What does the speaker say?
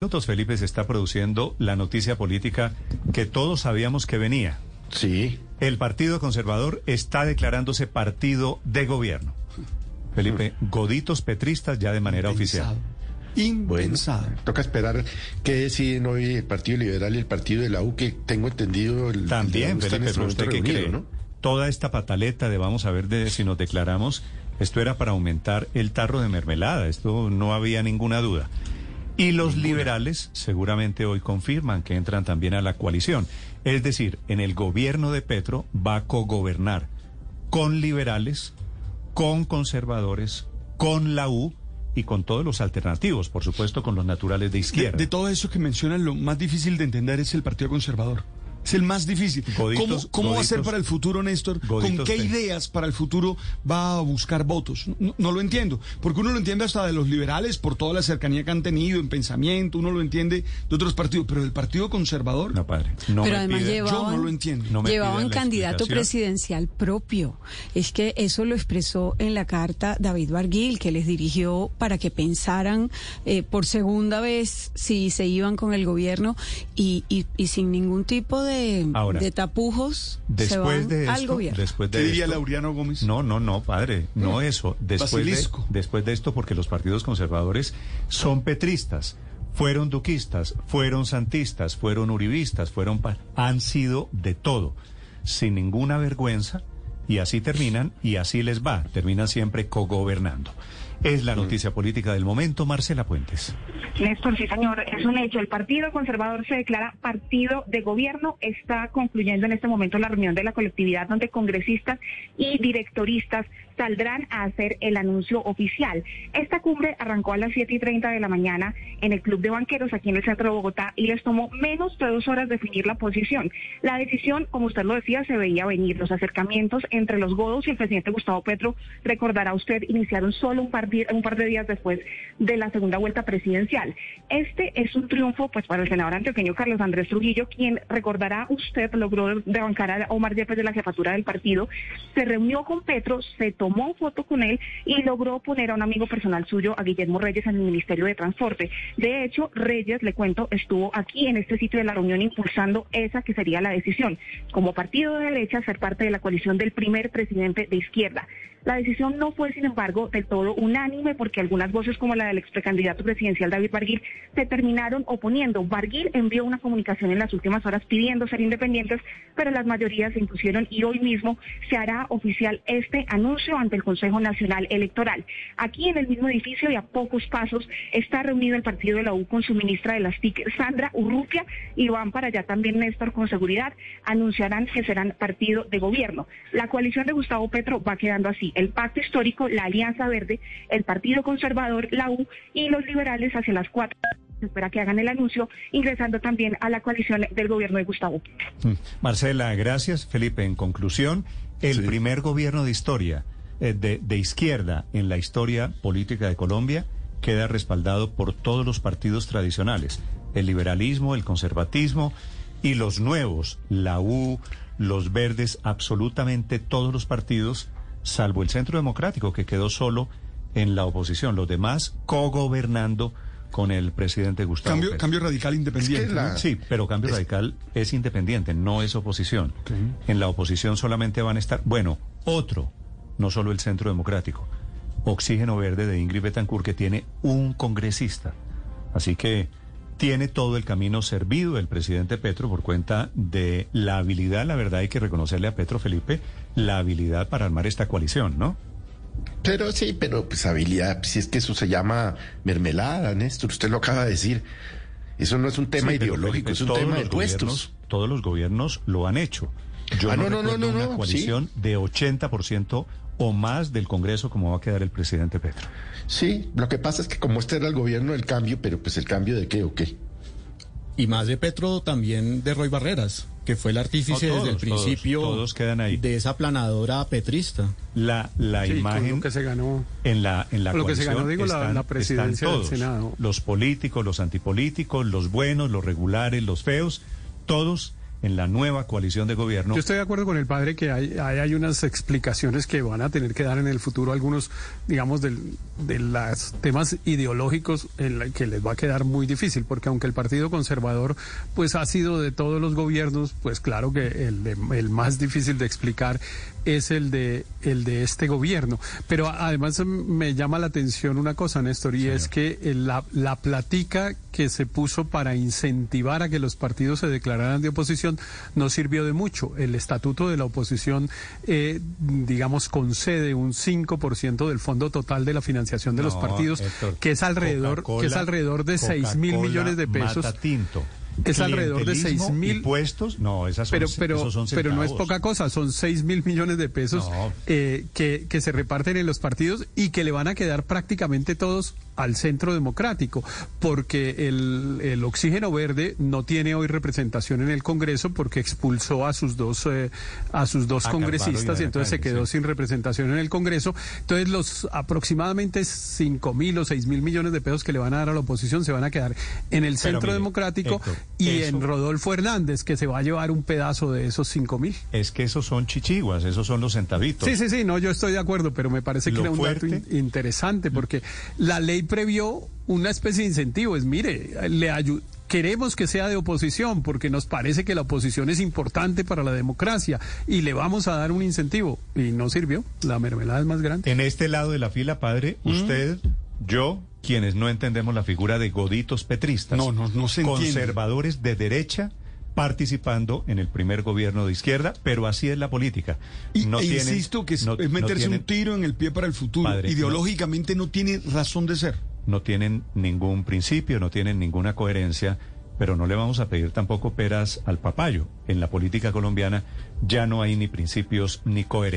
minutos, Felipe, se está produciendo la noticia política que todos sabíamos que venía. Sí. El Partido Conservador está declarándose partido de gobierno. Felipe, goditos petristas ya de manera oficial. Impensado. Bueno, toca esperar qué deciden hoy el Partido Liberal y el Partido de la U, que tengo entendido... El, También, Felipe, este pero usted qué cree, ¿no? Toda esta pataleta de vamos a ver de si nos declaramos, esto era para aumentar el tarro de mermelada, esto no había ninguna duda. Y los liberales seguramente hoy confirman que entran también a la coalición. Es decir, en el gobierno de Petro va a cogobernar con liberales, con conservadores, con la U y con todos los alternativos, por supuesto, con los naturales de izquierda. De, de todo eso que mencionan, lo más difícil de entender es el Partido Conservador. Es el más difícil. Goditos, ¿Cómo, cómo va a ser para el futuro, Néstor? ¿Con qué ideas para el futuro va a buscar votos? No, no lo entiendo. Porque uno lo entiende hasta de los liberales por toda la cercanía que han tenido en pensamiento, uno lo entiende de otros partidos, pero del Partido Conservador, No, padre. No Pero me además pida- lleva- yo no lo entiendo. No Llevaban candidato presidencial propio. Es que eso lo expresó en la carta David Barguil, que les dirigió para que pensaran eh, por segunda vez si se iban con el gobierno y, y- y sin ningún tipo de, Ahora, de tapujos se Después van de al esto, gobierno. después ¿Qué diría esto- Laureano Gómez? No, no, no, padre, no eso. Después de, después de esto, porque los partidos conservadores son petristas, fueron duquistas, fueron santistas, fueron uribistas, fueron han sido de todo, sin ninguna vergüenza, y así terminan y así les va, terminan siempre cogobernando. Es la noticia política del momento, Marcela Puentes. Néstor, sí señor, es un hecho. El Partido Conservador se declara partido de gobierno. Está concluyendo en este momento la reunión de la colectividad donde congresistas y directoristas saldrán a hacer el anuncio oficial. Esta cumbre arrancó a las 7 y 30 de la mañana en el Club de Banqueros aquí en el centro de Bogotá y les tomó menos de dos horas definir la posición. La decisión, como usted lo decía, se veía venir. Los acercamientos entre los godos y el presidente Gustavo Petro, recordará usted, iniciaron solo un par, de días después de la segunda vuelta presidencial. Este es un triunfo pues para el senador antioqueño Carlos Andrés Trujillo, quien recordará usted logró de bancar a Omar Yepes de la jefatura del partido, se reunió con Petro, se tomó foto con él y logró poner a un amigo personal suyo, a Guillermo Reyes, en el Ministerio de Transporte. De hecho, Reyes, le cuento, estuvo aquí en este sitio de la reunión impulsando esa que sería la decisión, como partido de derecha, ser parte de la coalición del primer presidente de izquierda. La decisión no fue, sin embargo, del todo unánime porque algunas voces como la del ex precandidato presidencial David Barguil se terminaron oponiendo. Barguil envió una comunicación en las últimas horas pidiendo ser independientes, pero las mayorías se impusieron y hoy mismo se hará oficial este anuncio ante el Consejo Nacional Electoral. Aquí en el mismo edificio y a pocos pasos está reunido el partido de la U con su ministra de las TIC, Sandra Urrutia, y van para allá también Néstor con seguridad. Anunciarán que serán partido de gobierno. La coalición de Gustavo Petro va quedando así. El pacto histórico, la Alianza Verde, el Partido Conservador, la U y los liberales hacia las cuatro. Se espera que hagan el anuncio, ingresando también a la coalición del gobierno de Gustavo Petro. Mm. Marcela, gracias. Felipe, en conclusión, el Sí. primer gobierno de historia, de, de izquierda en la historia política de Colombia, queda respaldado por todos los partidos tradicionales, el liberalismo, el conservatismo y los nuevos, la U, los verdes, absolutamente todos los partidos, salvo el Centro Democrático, que quedó solo en la oposición, los demás cogobernando con el presidente Gustavo Cambio, radical independiente. Es que la- ¿no? Sí, pero Cambio Radical es independiente, no es oposición. En la oposición solamente van a estar, bueno, otro, no solo el Centro Democrático, Oxígeno Verde de Ingrid Betancourt, que tiene un congresista. Así que tiene todo el camino servido el presidente Petro por cuenta de la habilidad, la verdad hay que reconocerle a Petro Felipe, la habilidad para armar esta coalición, ¿no? Pero sí, pero pues habilidad, si es que eso se llama mermelada, Néstor, usted lo acaba de decir. Eso no es un tema Sí, ideológico, Felipe, es un tema de puestos. Todos los gobiernos lo han hecho. Yo Ah, no, no, no, no, una coalición de 80% o más del Congreso como va a quedar el presidente Petro. Sí, lo que pasa es que como este era el gobierno del cambio, pero pues el cambio de qué o qué. Y más de Petro, también de Roy Barreras, que fue el artífice No, todos, desde el todos, principio todos quedan ahí. de esa planadora petrista. La, la Sí, imagen lo que se ganó. en la en la lo que se coalición ganó, digo, la- están, la presidencia están del todos, Senado. los políticos, los antipolíticos, los buenos, los regulares, los feos, todos en la nueva coalición de gobierno. Yo estoy de acuerdo con el padre que hay, hay, unas explicaciones que van a tener que dar en el futuro algunos, digamos, del, de los temas ideológicos en la que les va a quedar muy difícil, porque aunque el Partido Conservador pues ha sido de todos los gobiernos, pues claro que el, el más difícil de explicar es el de el de este gobierno. Pero además me llama la atención una cosa, Néstor, y es que la, la platica que se puso para incentivar a que los partidos se declararan de oposición no sirvió de mucho. El estatuto de la oposición, eh, digamos, concede un 5% del fondo total de la financiación de los partidos, que es alrededor, que es alrededor de 6 mil millones de pesos es alrededor de 6 mil impuestos. No, esas son, pero, pero, son pero no es poca cosa, son 6 mil millones de pesos eh, que, que se reparten en los partidos y que le van a quedar prácticamente todos al centro democrático, porque el, el, oxígeno verde no tiene hoy representación en el Congreso porque expulsó a sus dos eh, a sus dos congresistas y, entonces se quedó sin representación en el Congreso. Entonces los aproximadamente 5 mil o 6 mil millones de pesos que le van a dar a la oposición se van a quedar en el centro democrático y en Rodolfo Hernández, que se va a llevar un pedazo de esos 5 mil. Es que esos son chichiguas, esos son los centavitos. Sí, sí, sí, no, yo estoy de acuerdo, pero me parece que era un dato interesante porque la ley previó una especie de incentivo. Es, mire, le queremos que sea de oposición porque nos parece que la oposición es importante para la democracia y le vamos a dar un incentivo. Y no sirvió, la mermelada es más grande. En este lado de la fila, padre, ¿Mm? usted, yo, quienes no entendemos la figura de goditos petristas, no, no, no se conservadores de derecha participando en el primer gobierno de izquierda, pero así es la política. Y no e insisto que es, meterse un tiro en el pie para el futuro. Ideológicamente no, tiene razón de ser. No tienen ningún principio, no tienen ninguna coherencia, pero no le vamos a pedir tampoco peras al papayo. En la política colombiana ya no hay ni principios ni coherencia.